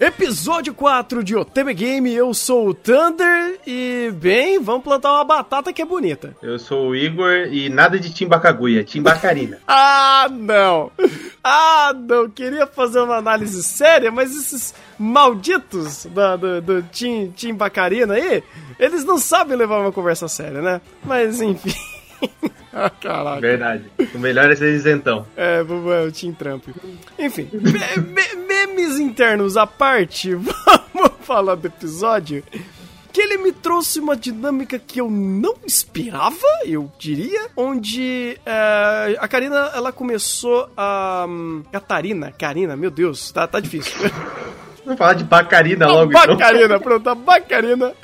Episódio 4 de Oteme Game, eu sou o Thunder e, bem, vamos plantar uma batata que é bonita. Eu sou o Igor e nada de Timbacaguia, Timbacarina. ah, não! Ah, não! Queria fazer uma análise séria, mas esses malditos da, do, do Tim, Timbacarina aí, eles não sabem levar uma conversa séria, né? Mas, enfim... ah, caralho. Verdade. O melhor é ser isentão. É, é o Team Trump. Enfim, memes internos à parte, vamos falar do episódio. Que ele me trouxe uma dinâmica que eu não esperava, eu diria, onde é, a Karina, ela começou a... Um, Catarina, Karina, meu Deus, tá, tá difícil. Vamos falar de Bacarina logo, a Bacarina, então. pronto, a Bacarina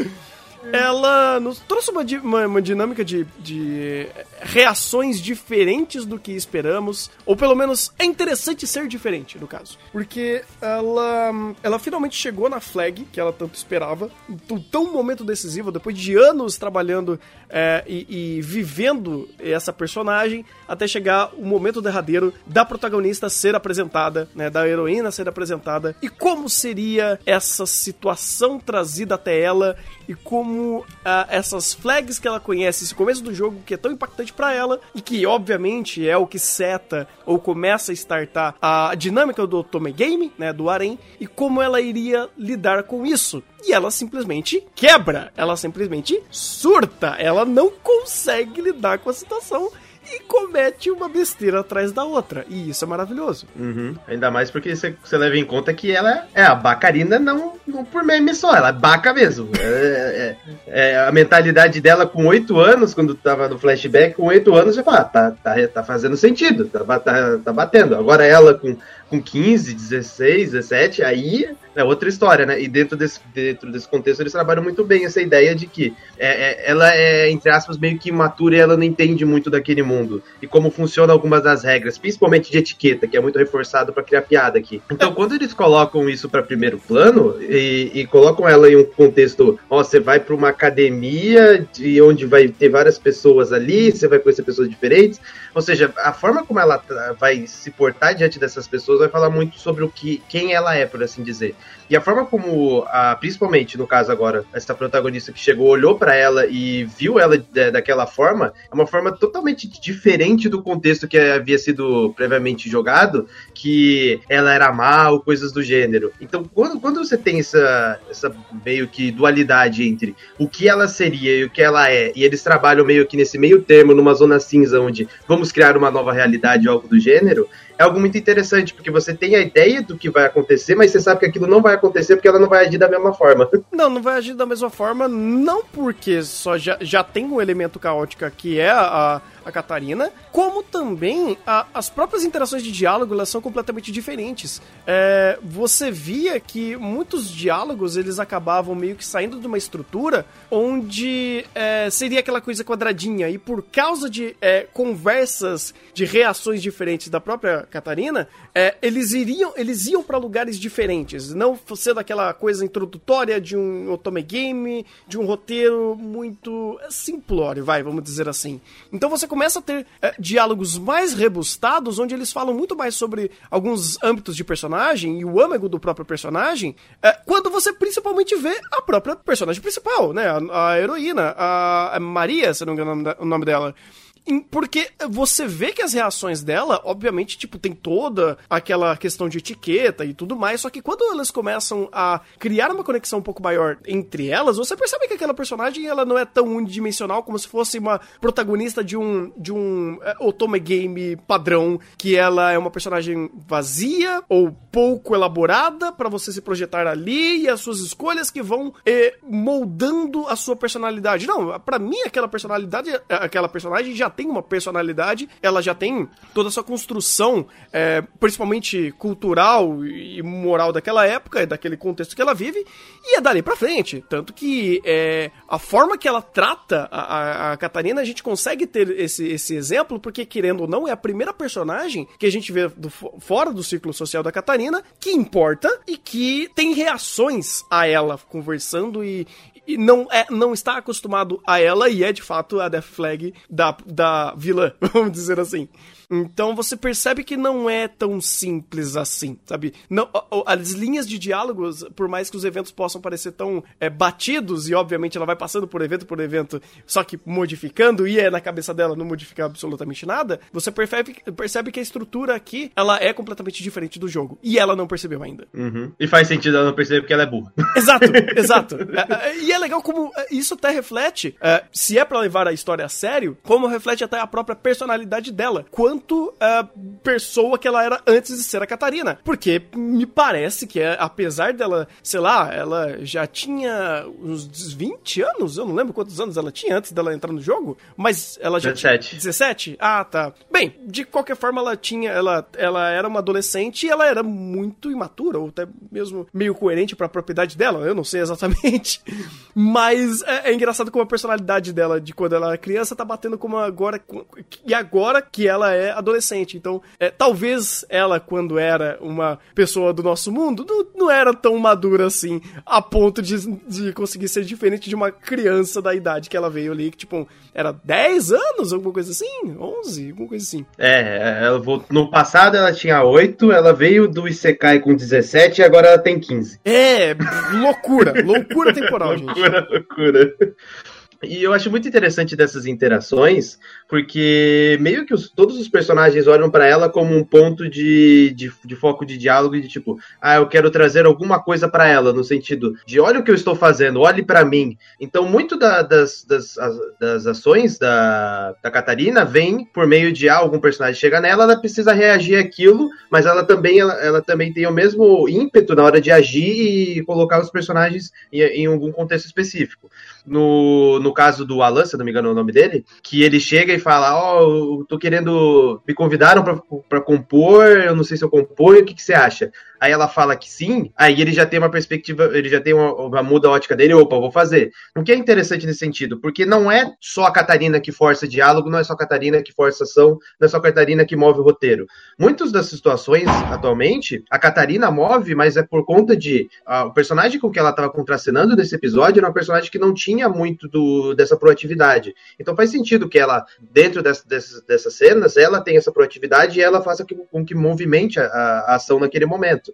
ela nos trouxe uma, uma, uma dinâmica de, de reações diferentes do que esperamos, ou pelo menos é interessante ser diferente, no caso. Porque ela, ela finalmente chegou na flag que ela tanto esperava, um tão momento decisivo, depois de anos trabalhando é, e, e, vivendo essa personagem, até chegar o momento derradeiro da protagonista ser apresentada, né, da heroína ser apresentada, e como seria essa situação trazida até ela, e como uh, essas flags que ela conhece, esse começo do jogo que é tão impactante para ela e que obviamente é o que seta ou começa a startar a dinâmica do Otome Game, né, do Arém, e como ela iria lidar com isso. E ela simplesmente quebra, ela simplesmente surta, ela não consegue lidar com a situação e comete uma besteira atrás da outra. E isso é maravilhoso. Uhum. Ainda mais porque você leva em conta que ela é a bacarina não, não por meme só, ela é baca mesmo. É, é, é a mentalidade dela com oito anos, quando tava no flashback, com oito anos, já fala, ah, tá, tá, tá fazendo sentido, tá, tá, tá batendo. Agora ela com com 15, 16, 17, aí é outra história, né? E dentro desse, dentro desse contexto eles trabalham muito bem essa ideia de que é, é, ela é, entre aspas, meio que imatura e ela não entende muito daquele mundo. E como funcionam algumas das regras, principalmente de etiqueta, que é muito reforçado para criar piada aqui. Então, quando eles colocam isso para primeiro plano e, e, colocam ela em um contexto, ó, você vai para uma academia de onde vai ter várias pessoas ali, você vai conhecer pessoas diferentes. Ou seja, a forma como ela vai se portar diante dessas pessoas vai falar muito sobre o que quem ela é, por assim dizer. E a forma como, a, principalmente no caso agora, essa protagonista que chegou, olhou para ela e viu ela de, daquela forma, é uma forma totalmente diferente do contexto que havia sido previamente jogado, que ela era mal, coisas do gênero. Então, quando, quando você tem essa, essa meio que dualidade entre o que ela seria e o que ela é, e eles trabalham meio que nesse meio termo, numa zona cinza, onde vamos criar uma nova realidade, algo do gênero, é algo muito interessante, porque você tem a ideia do que vai acontecer, mas você sabe que aquilo não vai acontecer porque ela não vai agir da mesma forma. Não, não vai agir da mesma forma, não porque só já, já tem um elemento caótico que é a, a Catarina, como também a, as próprias interações de diálogo elas são completamente diferentes. É, você via que muitos diálogos eles acabavam meio que saindo de uma estrutura onde é, seria aquela coisa quadradinha e por causa de é, conversas de reações diferentes da própria Catarina, é, eles iriam eles iam para lugares diferentes, não sendo aquela coisa introdutória de um otome game, de um roteiro muito simplório, vai, vamos dizer assim. Então você começa a ter é, diálogos mais rebustados, onde eles falam muito mais sobre alguns âmbitos de personagem e o âmago do próprio personagem, é, quando você principalmente vê a própria personagem principal, né? A, a heroína, a, a Maria, se não me engano o nome dela. Porque você vê que as reações dela, obviamente, tipo, tem toda aquela questão de etiqueta e tudo mais, só que quando elas começam a criar uma conexão um pouco maior entre elas, você percebe que aquela personagem ela não é tão unidimensional como se fosse uma protagonista de um de um é, otome game padrão, que ela é uma personagem vazia ou pouco elaborada para você se projetar ali e as suas escolhas que vão é, moldando a sua personalidade. Não, para mim aquela personalidade, aquela personagem já tem uma personalidade, ela já tem toda a sua construção, é, principalmente cultural e moral daquela época, daquele contexto que ela vive, e é dali pra frente. Tanto que é, a forma que ela trata a, a, a Catarina, a gente consegue ter esse, esse exemplo, porque, querendo ou não, é a primeira personagem que a gente vê do, fora do ciclo social da Catarina que importa e que tem reações a ela conversando e, e não, é, não está acostumado a ela e é de fato a Death Flag da, da vilã, vamos dizer assim. Então você percebe que não é tão simples assim, sabe? Não, as linhas de diálogos, por mais que os eventos possam parecer tão é, batidos, e obviamente ela vai passando por evento por evento, só que modificando, e é na cabeça dela não modificar absolutamente nada, você percebe, percebe que a estrutura aqui, ela é completamente diferente do jogo. E ela não percebeu ainda. Uhum. E faz sentido ela não perceber porque ela é burra. Exato, exato. É, é, e é legal como é, isso até reflete, se é para levar a história a sério, como reflete até a própria personalidade dela. Quando quanto a pessoa que ela era antes de ser a Catarina. Porque me parece que, é, apesar dela, sei lá, ela já tinha uns 20 anos, eu não lembro quantos anos ela tinha antes dela entrar no jogo, mas ela já 17. tinha 17. Ah, tá. Bem, de qualquer forma ela tinha, ela, ela era uma adolescente e ela era muito imatura ou até mesmo meio coerente para a propriedade dela, eu não sei exatamente. Mas é, é engraçado como a personalidade dela de quando ela era criança tá batendo como agora e agora que ela é adolescente. Então, é, talvez ela, quando era uma pessoa do nosso mundo, não, não era tão madura assim, a ponto de, de conseguir ser diferente de uma criança da idade que ela veio ali, que tipo, era 10 anos, alguma coisa assim? 11, alguma coisa assim. É, ela voltou, no passado ela tinha 8, ela veio do Isekai com 17 e agora ela tem 15. É, loucura, loucura temporal, gente. Loucura, loucura. E eu acho muito interessante dessas interações, porque meio que os, todos os personagens olham para ela como um ponto de, de, de, foco de diálogo de tipo, ah, eu quero trazer alguma coisa para ela, no sentido de olha o que eu estou fazendo, olhe para mim. Então, muito da, das, das, das ações da, da Catarina vem por meio de ah, algum personagem chega nela, ela precisa reagir àquilo, mas ela também, ela, ela também tem o mesmo ímpeto na hora de agir e colocar os personagens em, em algum contexto específico no, no caso do Alan, se não me engano é o nome dele, que ele chega e fala: Ó, oh, tô querendo. Me convidaram para compor, eu não sei se eu componho, o que, que você acha? Aí ela fala que sim, aí ele já tem uma perspectiva, ele já tem uma, uma muda a ótica dele, opa, vou fazer. O que é interessante nesse sentido, porque não é só a Catarina que força diálogo, não é só a Catarina que força ação, não é só a Catarina que move o roteiro. Muitas das situações, atualmente, a Catarina move, mas é por conta de uh, o personagem com que ela estava contracenando nesse episódio era um personagem que não tinha muito do, dessa proatividade. Então faz sentido que ela, dentro dessa, dessas, dessas cenas, ela tenha essa proatividade e ela faça com que movimente a, a ação naquele momento.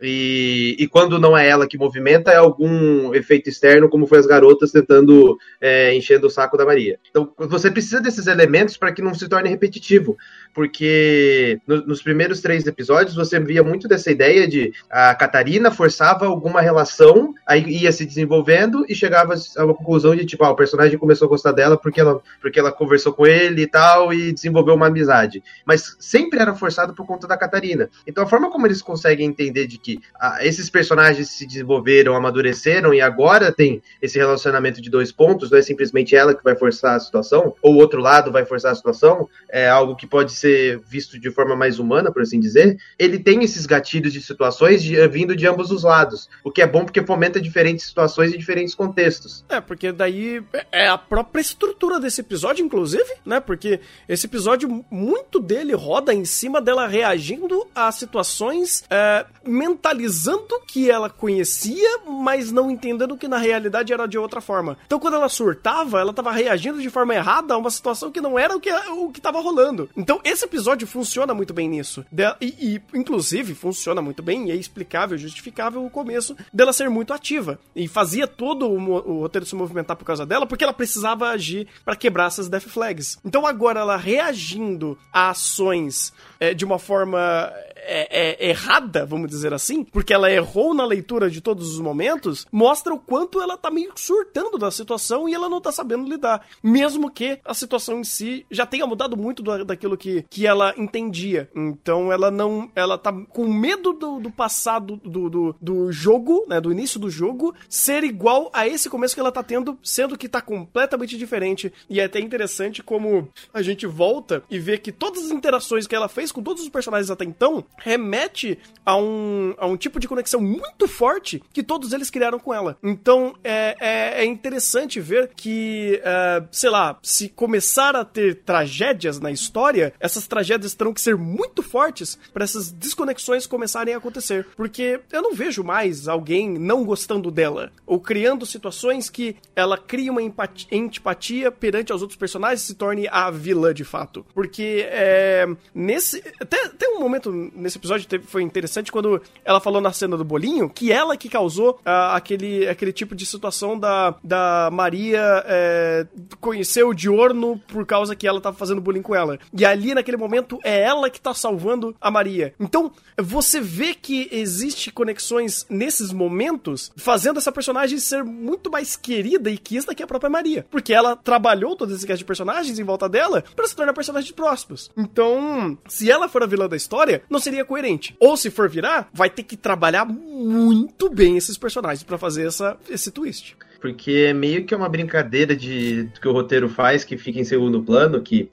E, e quando não é ela que movimenta, é algum efeito externo, como foi as garotas tentando é, enchendo o saco da Maria. Então, você precisa desses elementos para que não se torne repetitivo porque no, nos primeiros três episódios você via muito dessa ideia de a Catarina forçava alguma relação, aí ia se desenvolvendo e chegava a uma conclusão de tipo, ah, o personagem começou a gostar dela porque ela, porque ela conversou com ele e tal e desenvolveu uma amizade. Mas sempre era forçado por conta da Catarina. Então a forma como eles conseguem entender de que ah, esses personagens se desenvolveram, amadureceram e agora tem esse relacionamento de dois pontos, não é simplesmente ela que vai forçar a situação, ou o outro lado vai forçar a situação, é algo que pode ser ser visto de forma mais humana, por assim dizer, ele tem esses gatilhos de situações de, eh, vindo de ambos os lados. O que é bom porque fomenta diferentes situações e diferentes contextos. É, porque daí é a própria estrutura desse episódio, inclusive, né? Porque esse episódio, muito dele roda em cima dela reagindo a situações, é, mentalizando que ela conhecia, mas não entendendo que na realidade era de outra forma. Então, quando ela surtava, ela estava reagindo de forma errada a uma situação que não era o que o que estava rolando. Então, esse episódio funciona muito bem nisso. E, e, inclusive, funciona muito bem e é explicável, justificável o começo dela ser muito ativa. E fazia todo o, o roteiro se movimentar por causa dela, porque ela precisava agir para quebrar essas Death Flags. Então agora ela reagindo a ações é, de uma forma é, é, errada, vamos dizer assim porque ela errou na leitura de todos os momentos, mostra o quanto ela tá meio surtando da situação e ela não tá sabendo lidar. Mesmo que a situação em si já tenha mudado muito do, daquilo que, que ela entendia. Então ela não. Ela tá com medo do, do passado do, do, do jogo, né? Do início do jogo, ser igual a esse começo que ela tá tendo, sendo que tá completamente diferente. E é até interessante como a gente volta e vê que todas as interações que ela fez com todos os personagens até então remete a um, a um tipo de conexão muito forte que todos eles criaram com ela. Então é, é, é interessante ver que, é, sei lá, se começar a ter tragédias na história, essas tragédias terão que ser muito fortes para essas desconexões começarem a acontecer. Porque eu não vejo mais alguém não gostando dela ou criando situações que ela cria uma empatia, antipatia perante aos outros personagens e se torne a vilã de fato. Porque é, nesse. Até, até um momento nesse episódio teve, foi interessante quando ela falou na cena do bolinho que ela que causou uh, aquele, aquele tipo de situação da, da Maria é, conhecer o Diorno por causa que ela tava fazendo bullying com ela. E ali, naquele momento, é ela que tá salvando a Maria. Então, você vê que existe conexões nesses momentos, fazendo essa personagem ser muito mais querida e quista que a própria Maria. Porque ela trabalhou todo esse cast de personagens em volta dela para se tornar personagens próximos. Então, se ela for a vilã da história, não seria coerente. Ou se for virar, vai ter que trabalhar muito bem esses personagens para fazer essa, esse twist porque é meio que uma brincadeira de que o roteiro faz que fica em segundo plano, que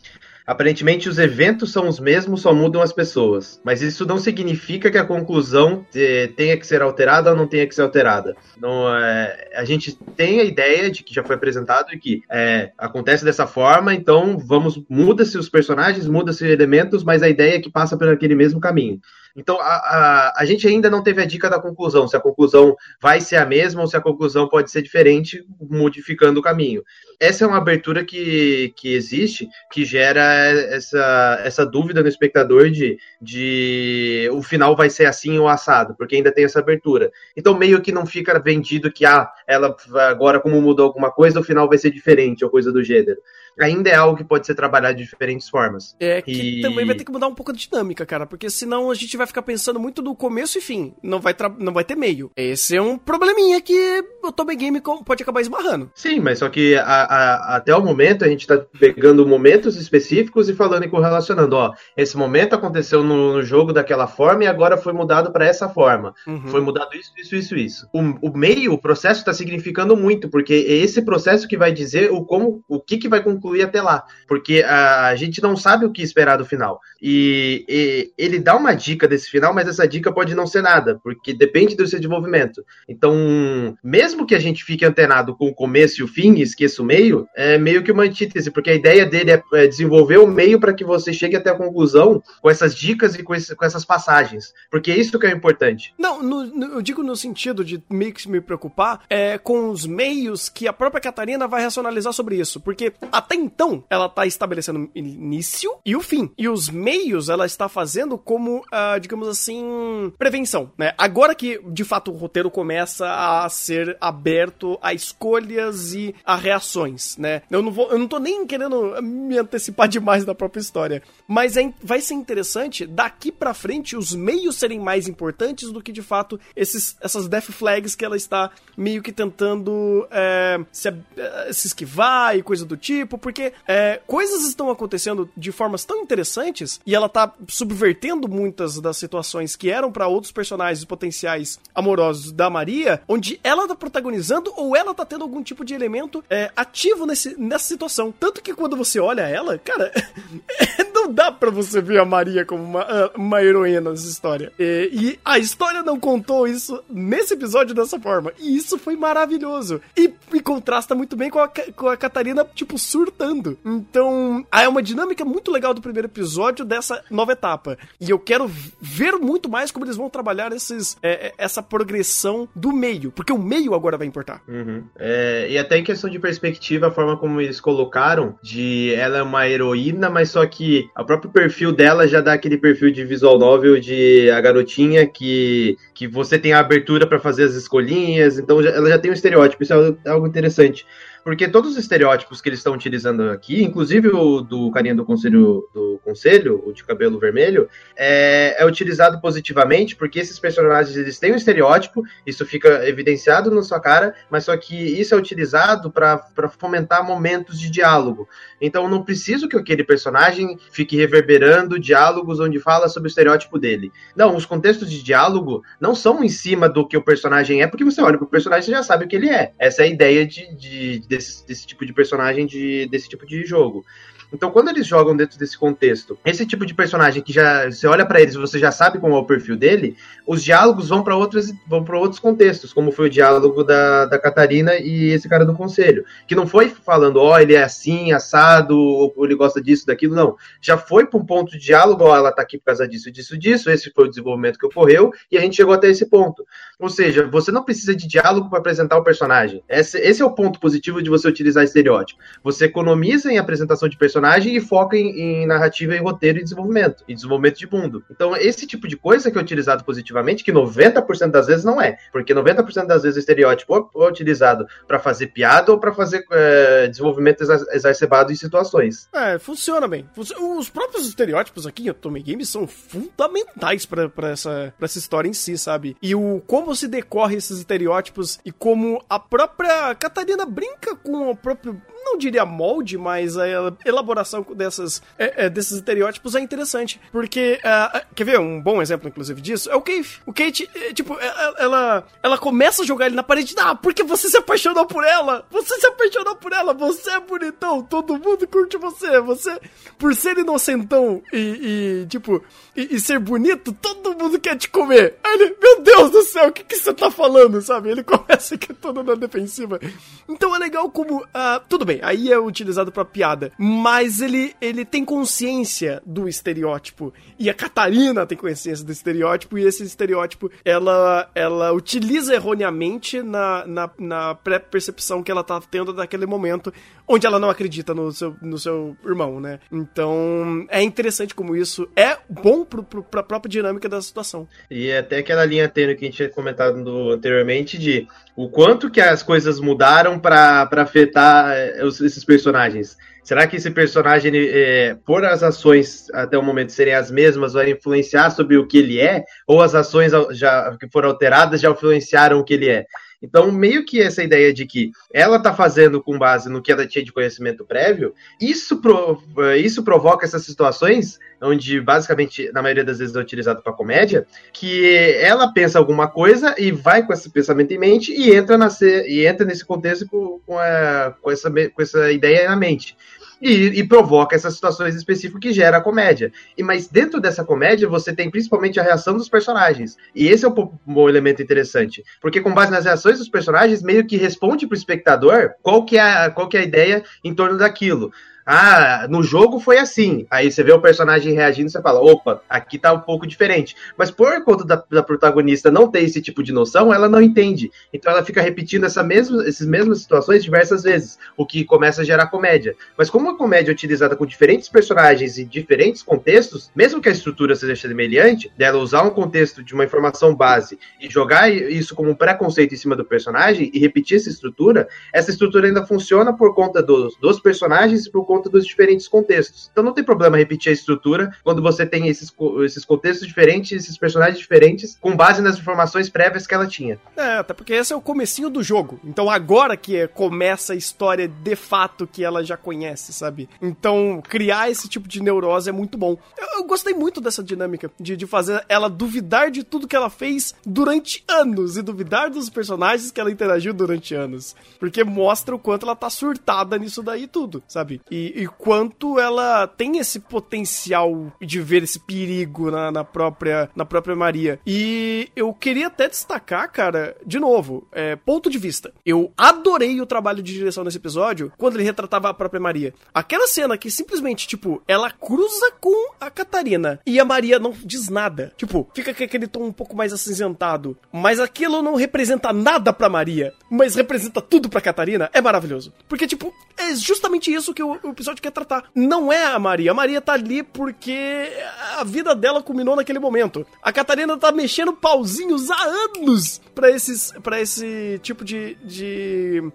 Aparentemente, os eventos são os mesmos, só mudam as pessoas. Mas isso não significa que a conclusão eh, tenha que ser alterada ou não tenha que ser alterada. Não, é, a gente tem a ideia de que já foi apresentado e que é, acontece dessa forma, então vamos muda-se os personagens, muda-se elementos, mas a ideia é que passa por aquele mesmo caminho. Então, a, a, a, gente ainda não teve a dica da conclusão, se a conclusão vai ser a mesma ou se a conclusão pode ser diferente, modificando o caminho. Essa é uma abertura que, que existe, que gera essa, essa dúvida no espectador de, de o final vai ser assim ou assado, porque ainda tem essa abertura. Então, meio que não fica vendido que, ah, ela agora, como mudou alguma coisa, o final vai ser diferente, ou coisa do gênero ainda é algo que pode ser trabalhado de diferentes formas. É que e... também vai ter que mudar um pouco a dinâmica, cara, porque senão a gente vai ficar pensando muito no começo e fim, não vai, não vai ter meio. Esse é um probleminha que o Tommy Game pode acabar esbarrando. Sim, mas só que a, a, até o momento a gente tá pegando momentos específicos e falando e correlacionando, ó, esse momento aconteceu no, no jogo daquela forma e agora foi mudado para essa forma. Uhum. Foi mudado isso, isso, isso, isso. O, o meio, o processo está significando muito, porque é esse processo que vai dizer o como, o que que vai concluir até lá, porque a, a gente não sabe o que esperar do final. E, e, ele dá uma dica desse final, mas essa dica pode não ser nada, porque depende do seu desenvolvimento. Então, mesmo que a gente fique antenado com o começo e o fim e esqueça o meio, é meio que uma antítese, porque a ideia dele é, é desenvolver o meio para que você chegue até a conclusão com essas dicas e com, esse, com essas passagens, porque é isso que é importante. Não, no, no, eu digo no sentido de meio que me preocupar é com os meios que a própria Catarina vai racionalizar sobre isso, porque até até então, ela tá estabelecendo início e o fim. E os meios ela está fazendo como, uh, digamos assim, prevenção, né? Agora que, de fato, o roteiro começa a ser aberto a escolhas e a reações, né? Eu não, vou, eu não tô nem querendo me antecipar demais da própria história, mas é, vai ser interessante daqui para frente os meios serem mais importantes do que, de fato, esses, essas death flags que ela está meio que tentando é, se, é, se esquivar e coisa do tipo, porque é, coisas estão acontecendo de formas tão interessantes e ela tá subvertendo muitas das situações que eram para outros personagens potenciais amorosos da Maria, onde ela tá protagonizando ou ela tá tendo algum tipo de elemento é, ativo nesse, nessa situação. Tanto que quando você olha ela, cara, não dá para você ver a Maria como uma, ah, uma heroína nessa história. E, e, a história não contou isso nesse episódio dessa forma. E isso foi maravilhoso. E, e contrasta muito bem com a, com a Catarina, tipo, surta surtando. Então, é uma dinâmica muito legal do primeiro episódio dessa nova etapa. E eu quero ver muito mais como eles vão trabalhar esses, é, é, essa progressão do meio, porque o meio agora vai importar. Uhum. É, e até em questão de perspectiva, a forma como eles colocaram, de ela é uma heroína, mas só que o próprio perfil dela já dá aquele perfil de visual novel de a garotinha que, que você tem a abertura para fazer as escolinhas, então já, ela já tem um estereótipo, isso é algo interessante. Porque todos os estereótipos que eles estão utilizando aqui, inclusive o do carinha do conselho, do conselho, o de cabelo vermelho, é, é utilizado positivamente, porque esses personagens eles têm um estereótipo, isso fica evidenciado na sua cara, mas só que isso é utilizado para fomentar momentos de diálogo. Então não preciso que aquele personagem fique reverberando diálogos onde fala sobre o estereótipo dele. Não, os contextos de diálogo não são em cima do que o personagem é, porque você olha pro personagem e já sabe o que ele é. Essa é a ideia de, de desse, desse tipo de personagem, de, desse tipo de jogo. Então, quando eles jogam dentro desse contexto, esse tipo de personagem que já você olha para eles você já sabe como é o perfil dele, os diálogos vão para outros vão para outros contextos, como foi o diálogo da, da Catarina e esse cara do conselho, que não foi falando, ó, oh, ele é assim, assado, ou ele gosta disso, daquilo, não. Já foi para um ponto de diálogo, ó, oh, ela tá aqui por causa disso, disso, disso, esse foi o desenvolvimento que ocorreu e a gente chegou até esse ponto. Ou seja, você não precisa de diálogo para apresentar o personagem. Esse, esse é o ponto positivo de você utilizar estereótipo. Você economiza em apresentação de personagem personagem e foca em, em, narrativa, em roteiro e desenvolvimento, e desenvolvimento de mundo. Então, esse tipo de coisa que é utilizado positivamente, que 90% das vezes não é, porque 90% das vezes o estereótipo é utilizado para fazer piada ou para fazer é, desenvolvimento exacerbado em situações. É, funciona bem. Os próprios estereótipos aqui em Otome Games são fundamentais para essa, essa história em si, sabe? E o como se decorre esses estereótipos e como a própria Catarina brinca com o próprio não diria molde, mas a elaboração dessas, é, é, desses estereótipos é interessante. Porque, uh, quer ver um bom exemplo, inclusive, disso? É o Kate. O Kate, é, tipo, ela, ela começa a jogar ele na parede. Ah, porque você se apaixonou por ela! Você se apaixonou por ela! Você é bonitão! Todo mundo curte você! Você, por ser inocentão e, e tipo, e, e, ser bonito, todo mundo quer te comer! Aí ele, meu Deus do céu, o que, que você tá falando, sabe? Ele começa aqui todo na defensiva. Então é legal como, uh, tudo bem, aí é utilizado para piada. Mas ele, ele tem consciência do estereótipo. E a Catarina tem consciência do estereótipo. E esse estereótipo ela, ela utiliza erroneamente na, na, na pré-percepção que ela tá tendo daquele momento, onde ela não acredita no seu, no seu irmão, né? Então é interessante como isso é bom pro, pro, pra própria dinâmica da situação. E até aquela linha tênue que a gente tinha comentado anteriormente de o quanto que as coisas mudaram para afetar esses personagens. Será que esse personagem, é, por as ações até o momento serem as mesmas, vai influenciar sobre o que ele é? Ou as ações já que foram alteradas já influenciaram o que ele é? Então, meio que essa ideia de que ela está fazendo com base no que ela tinha de conhecimento prévio, isso, pro, isso provoca essas situações, onde basicamente, na maioria das vezes, é utilizado para comédia, que ela pensa alguma coisa e vai com esse pensamento em mente e entra, na, e entra nesse contexto com, com, a, com, essa, com essa ideia na mente e, e, provoca essas situações específicas que gera a comédia. E mas dentro dessa comédia você tem principalmente a reação dos personagens. E esse é o um elemento interessante, porque com base nas reações dos personagens meio que responde para o espectador qual que é a, qual que é a ideia em torno daquilo. Ah, no jogo foi assim. Aí você vê o personagem reagindo e você fala, opa, aqui tá um pouco diferente. Mas por conta da, da, protagonista não ter esse tipo de noção, ela não entende. Então ela fica repetindo essa mesma, essas mesmas situações diversas vezes, o que começa a gerar comédia. Mas como a comédia é utilizada com diferentes personagens e diferentes contextos, mesmo que a estrutura seja semelhante, dela usar um contexto de uma informação base e jogar isso como um preconceito em cima do personagem e repetir essa estrutura, essa estrutura ainda funciona por conta dos, dos personagens e por conta dos diferentes contextos. Então não tem problema repetir a estrutura quando você tem esses, esses contextos diferentes, esses personagens diferentes, com base nas informações prévias que ela tinha. É, até porque esse é o comecinho do jogo. Então agora que começa a história de fato que ela já conhece, sabe? Então criar esse tipo de neurose é muito bom. Eu, eu gostei muito dessa dinâmica de, de fazer ela duvidar de tudo que ela fez durante anos e duvidar dos personagens que ela interagiu durante anos. Porque mostra o quanto ela tá surtada nisso daí tudo, sabe? E e, quanto ela tem esse potencial de ver esse perigo na, na, própria, na própria Maria. E eu queria até destacar, cara, de novo, é, ponto de vista. Eu adorei o trabalho de direção nesse episódio quando ele retratava a própria Maria. Aquela cena que simplesmente, tipo, ela cruza com a Catarina e a Maria não diz nada. Tipo, fica com aquele tom um pouco mais acinzentado. Mas aquilo não representa nada pra Maria, mas representa tudo pra Catarina. É maravilhoso. Porque, tipo, é justamente isso que o, o episódio quer tratar. Não é a Maria. A Maria tá ali porque a vida dela culminou naquele momento. A Catarina tá mexendo pauzinhos há anos para esses para esse tipo de, de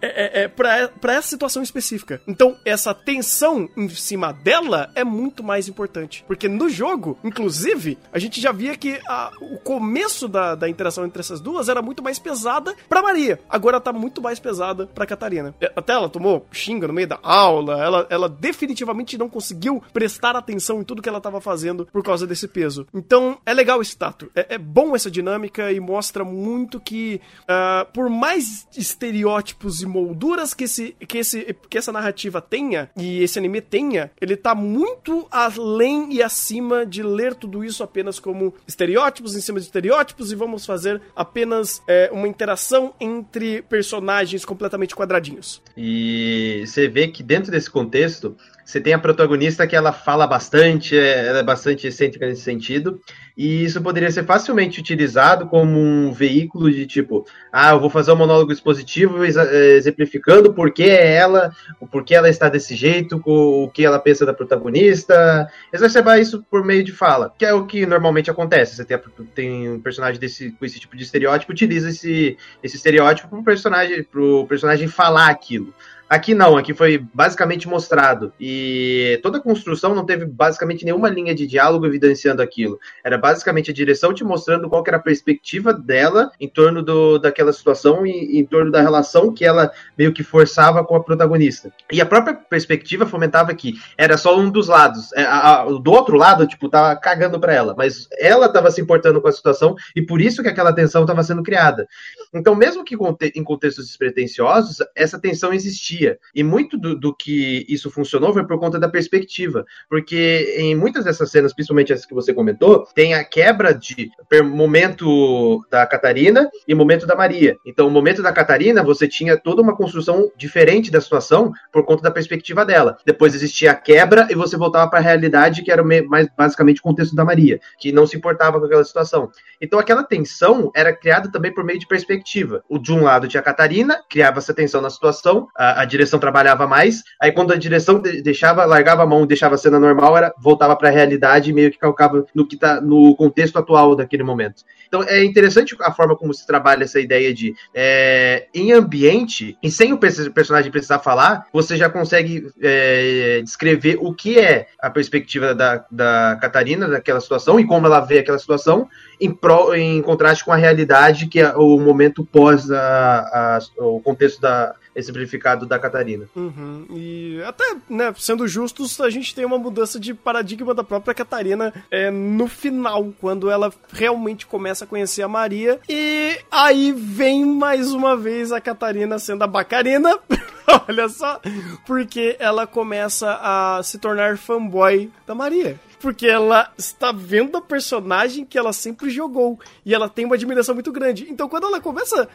é, é, é pra, essa situação específica. Então, essa tensão em cima dela é muito mais importante. Porque no jogo, inclusive, a gente já via que a, o começo da, da interação entre essas duas era muito mais pesada pra Maria. Agora tá muito mais pesada pra Catarina. É, até ela tomou xinga no meio da aula, ela, ela definitivamente não conseguiu prestar atenção em tudo que ela tava fazendo por causa desse peso. Então, é legal esse tato. É, é bom essa dinâmica e mostra muito que, uh, por mais estereótipos e molduras que, esse, que, esse, que essa narrativa tenha, e esse anime tenha, ele tá muito além e acima de ler tudo isso apenas como estereótipos em cima de estereótipos e vamos fazer apenas é, uma interação entre personagens completamente quadradinhos. E você vê que dentro desse contexto, você tem a protagonista que ela fala bastante, é, ela é bastante excêntrica nesse sentido, e isso poderia ser facilmente utilizado como um veículo de tipo, ah, eu vou fazer um monólogo expositivo é, exemplificando por que é ela, o porquê ela está desse jeito, o que ela pensa da protagonista, exacerbar isso por meio de fala, que é o que normalmente acontece. Você tem, tem um personagem desse, com esse tipo de estereótipo, utiliza esse, esse estereótipo para o personagem falar aquilo. Aqui não, aqui foi basicamente mostrado. E toda a construção não teve basicamente nenhuma linha de diálogo evidenciando aquilo. Era basicamente a direção te mostrando qual era a perspectiva dela em torno do, daquela situação e em torno da relação que ela meio que forçava com a protagonista. E a própria perspectiva fomentava que era só um dos lados. É, a, a, do outro lado, tipo, tava cagando pra ela. Mas ela tava se importando com a situação e por isso que aquela tensão tava sendo criada. Então, mesmo que em contextos despretensiosos, essa tensão existia e muito do, do, que isso funcionou foi por conta da perspectiva. Porque em muitas dessas cenas, principalmente essas que você comentou, tem a quebra de momento da Catarina e momento da Maria. Então, o momento da Catarina, você tinha toda uma construção diferente da situação por conta da perspectiva dela. Depois existia a quebra e você voltava para a realidade, que era mais basicamente o contexto da Maria, que não se importava com aquela situação. Então, aquela tensão era criada também por meio de perspectiva. O de um lado tinha a Catarina, criava essa tensão na situação, a, a direção trabalhava mais, aí quando a direção deixava, largava a mão e deixava a cena normal, era voltava para a realidade e meio que calcava no que tá no contexto atual daquele momento. Então é interessante a forma como se trabalha essa ideia de é, em ambiente e sem o personagem precisar falar, você já consegue é, descrever o que é a perspectiva da, da Catarina daquela situação e como ela vê aquela situação em, pro, em contraste com a realidade que é o momento pós a, a, o contexto da exemplificado da Catarina. Uhum. E até, né, sendo justos, a gente tem uma mudança de paradigma da própria Catarina é, no final, quando ela realmente começa a conhecer a Maria. E aí vem mais uma vez a Catarina sendo a Bacarina. Olha só, porque ela começa a se tornar fanboy da Maria porque ela está vendo a personagem que ela sempre jogou e ela tem uma admiração muito grande. Então, quando ela começa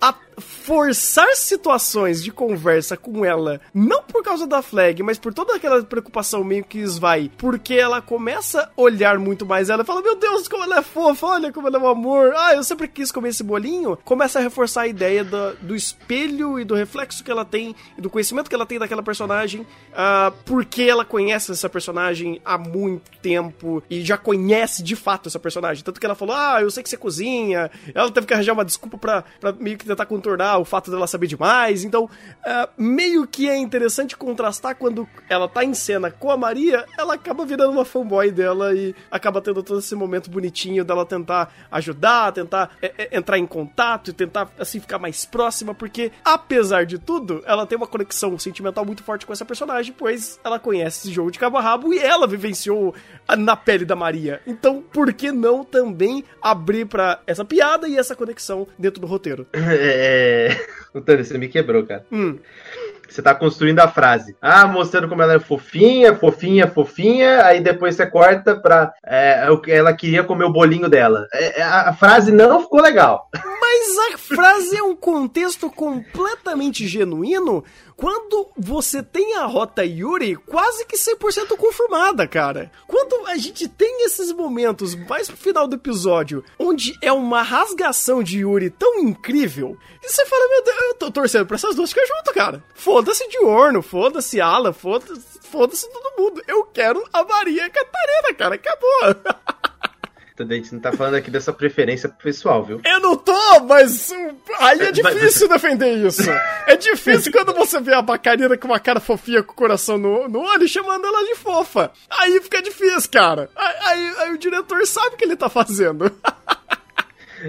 a forçar situações de conversa com ela, não por causa da flag, mas por toda aquela preocupação meio que esvai, porque ela começa a olhar muito mais ela e fala: Meu Deus, como ela é fofa, olha como ela é um amor, ah, eu sempre quis comer esse bolinho. Começa a reforçar a ideia do, do espelho e do reflexo que ela tem, e do conhecimento que ela tem daquela personagem, uh, porque ela conhece essa personagem há muito tempo e já conhece de fato essa personagem. Tanto que ela falou: Ah, eu sei que você cozinha. Ela teve que arranjar uma desculpa pra, meio que tentar contornar o fato dela saber demais. Então, uh, meio que é interessante contrastar quando ela tá em cena com a Maria, ela acaba virando uma fanboy dela e acaba tendo todo esse momento bonitinho dela tentar ajudar, tentar é, é, entrar em contato e tentar, assim, ficar mais próxima, porque, apesar de tudo, ela tem uma conexão sentimental muito forte com essa personagem, pois ela conhece esse jogo de cabo a rabo e ela vivenciou na pele da Maria. Então, por que não também abrir para essa piada e essa conexão dentro do roteiro? É. O Tânia, você me quebrou, cara. Hum. Você tá construindo a frase. Ah, mostrando como ela é fofinha, fofinha, fofinha. Aí depois você corta pra. É, que ela queria comer o bolinho dela. É, é a frase não ficou legal. Mas a frase é um contexto completamente genuíno quando você tem a rota Yuri quase que 100% confirmada, cara. Quando a gente tem esses momentos mais pro final do episódio, onde é uma rasgação de Yuri tão incrível, e você fala, meu Deus, eu tô torcendo pra essas duas ficar junto, cara. Foda-se Diorno, foda-se Ala, foda-se foda todo mundo. Eu quero a Maria Catarina, cara, acabou. A gente não tá falando aqui dessa preferência pessoal, viu? Eu não tô, mas Aí é difícil defender isso. É difícil quando você vê a Bacarina com uma cara fofinha com o coração no, no olho chamando ela de fofa. Aí fica difícil, cara. Aí, aí, aí o diretor sabe o que ele tá fazendo.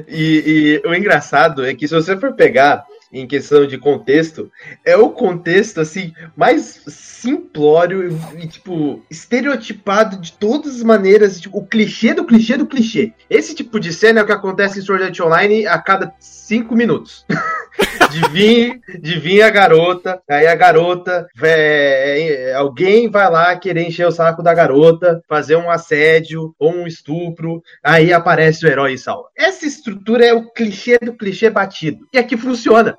E, e, o engraçado é que se você for pegar em questão de contexto, é o contexto assim mais simplório e tipo estereotipado de todas as maneiras, tipo, o clichê do clichê do clichê. Esse tipo de cena é o que acontece em Sword Art Online a cada cinco minutos. de vir, a garota, aí a garota, é, alguém vai lá querer encher o saco da garota, fazer um assédio ou um estupro, aí aparece o herói e salva. Essa estrutura é o clichê do clichê batido. E aqui funciona.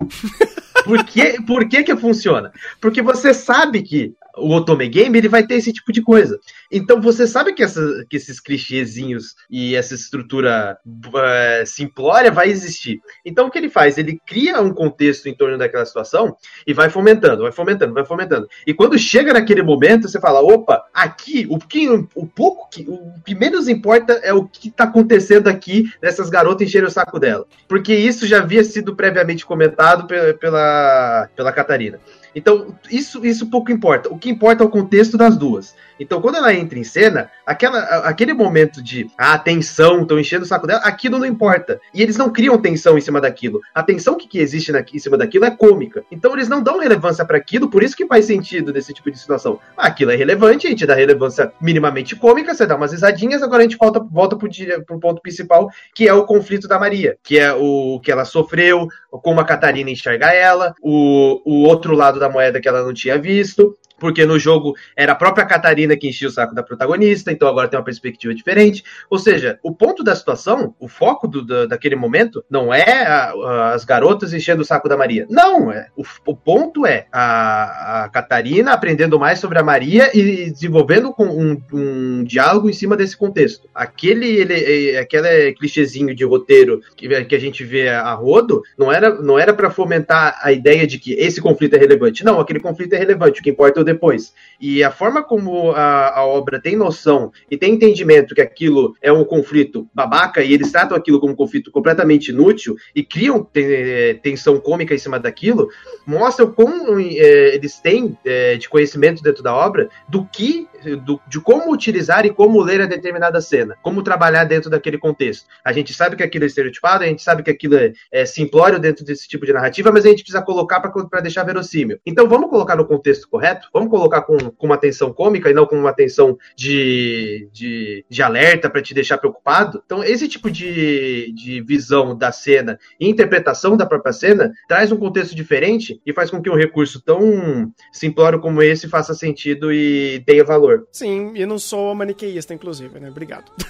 Por que, por que que funciona? Porque você sabe que o Otome Game ele vai ter esse tipo de coisa. Então você sabe que, essa, que esses clichêzinhos e essa estrutura uh, simplória vai existir. Então o que ele faz? Ele cria um contexto em torno daquela situação e vai fomentando, vai fomentando, vai fomentando. E quando chega naquele momento, você fala: opa, aqui, o, que, o pouco que, o que menos importa é o que está acontecendo aqui nessas garotas encherem o saco dela. Porque isso já havia sido previamente comentado pela, pela Catarina. Então, isso, isso pouco importa. O que importa é o contexto das duas. Então, quando ela entra em cena, aquela, aquele momento de ah, tensão, estão enchendo o saco dela, aquilo não importa. E eles não criam tensão em cima daquilo. A tensão que, que existe na, em cima daquilo é cômica. Então, eles não dão relevância para aquilo, por isso que faz sentido nesse tipo de situação. Ah, aquilo é relevante, a gente dá relevância minimamente cômica, você dá umas risadinhas, agora a gente volta, volta pro, pro ponto principal, que é o conflito da Maria, que é o que ela sofreu, como a Catarina enxerga ela, o, o outro lado da moeda que ela não tinha visto, porque no jogo era a própria Catarina que enchia o saco da protagonista, então agora tem uma perspectiva diferente. Ou seja, o ponto da situação, o foco do, do, daquele momento, não é a, a, as garotas enchendo o saco da Maria. Não, é. O, o ponto é a, a, Catarina aprendendo mais sobre a Maria e desenvolvendo um, um diálogo em cima desse contexto. Aquele, ele, é, aquele clichêzinho de roteiro que, que a gente vê a rodo, não era, não era para fomentar a ideia de que esse conflito é relevante. Não, aquele conflito é relevante. O que importa é o depois. E a forma como a, a, obra tem noção e tem entendimento que aquilo é um conflito babaca e eles tratam aquilo como um conflito completamente inútil e criam te, tensão cômica em cima daquilo, mostra o quão é, eles têm é, de conhecimento dentro da obra do que, do, de como utilizar e como ler a determinada cena, como trabalhar dentro daquele contexto. A gente sabe que aquilo é estereotipado, a gente sabe que aquilo é, é simplório dentro desse tipo de narrativa, mas a gente precisa colocar para deixar verossímil. Então vamos colocar no contexto correto, vamos colocar com, com uma atenção cômica e não com uma atenção de, de, de alerta para te deixar preocupado. Então, esse tipo de, de visão da cena e interpretação da própria cena traz um contexto diferente e faz com que um recurso tão simplório como esse faça sentido e tenha valor. Sim, e não sou maniqueísta, inclusive, né? Obrigado.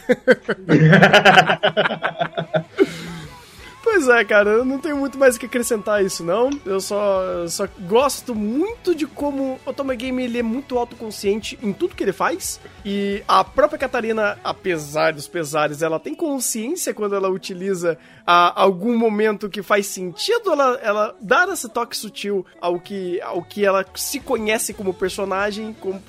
Pois é, cara, eu não tenho muito mais o que acrescentar isso, não. Eu só, só gosto muito de como o Toma Game ele é muito autoconsciente em tudo que ele faz. E a própria Catarina, apesar dos pesares, ela tem consciência quando ela utiliza a, algum momento que faz sentido ela, ela dar esse toque sutil ao que, ao que ela se conhece como personagem, como,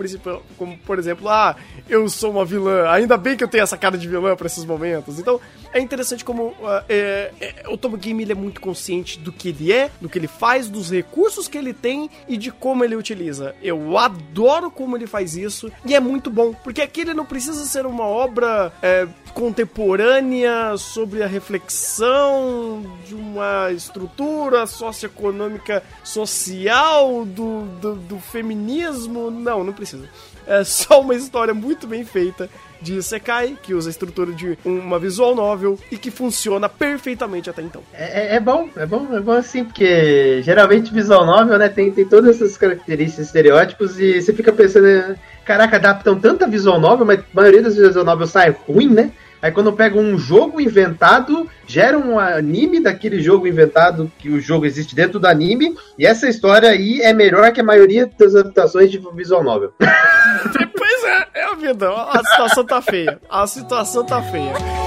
como por exemplo, ah, eu sou uma vilã, ainda bem que eu tenho essa cara de vilã para esses momentos. Então, é interessante como uh, é, é, o Tom Game ele é muito consciente do que ele é, do que ele faz, dos recursos que ele tem e de como ele utiliza. Eu adoro como ele faz isso e é muito bom, porque aqui ele não precisa ser uma obra é, contemporânea sobre a reflexão de uma estrutura socioeconômica social do, do, do feminismo. Não, não precisa. É só uma história muito bem feita de Sekai, que usa a estrutura de uma visual novel e que funciona perfeitamente até então. É, é, é bom, é bom, é bom assim, porque geralmente visual novel, né, tem, tem todas essas características, estereótipos e você fica pensando, caraca, adaptam tanta visual novel, mas a maioria das visual novels sai ruim, né? Aí quando pega um jogo inventado, gera um anime daquele jogo inventado, que o jogo existe dentro do anime, e essa história aí é melhor que a maioria das adaptações de visual novel. é, é a vida. A situação tá feia. A situação tá feia.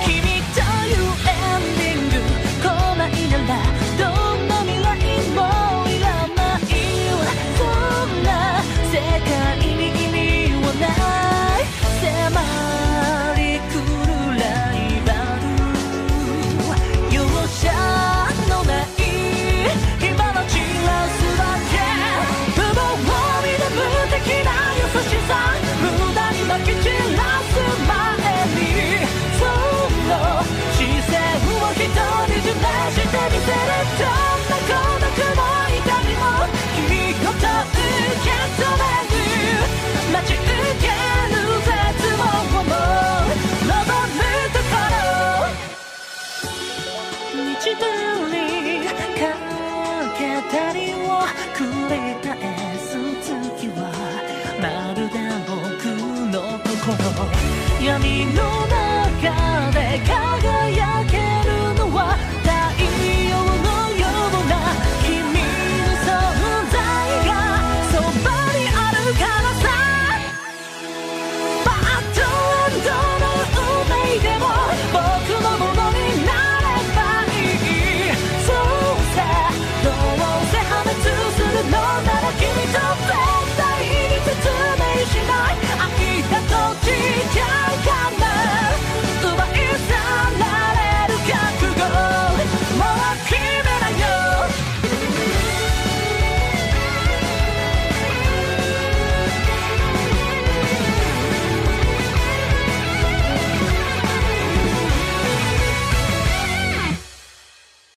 让你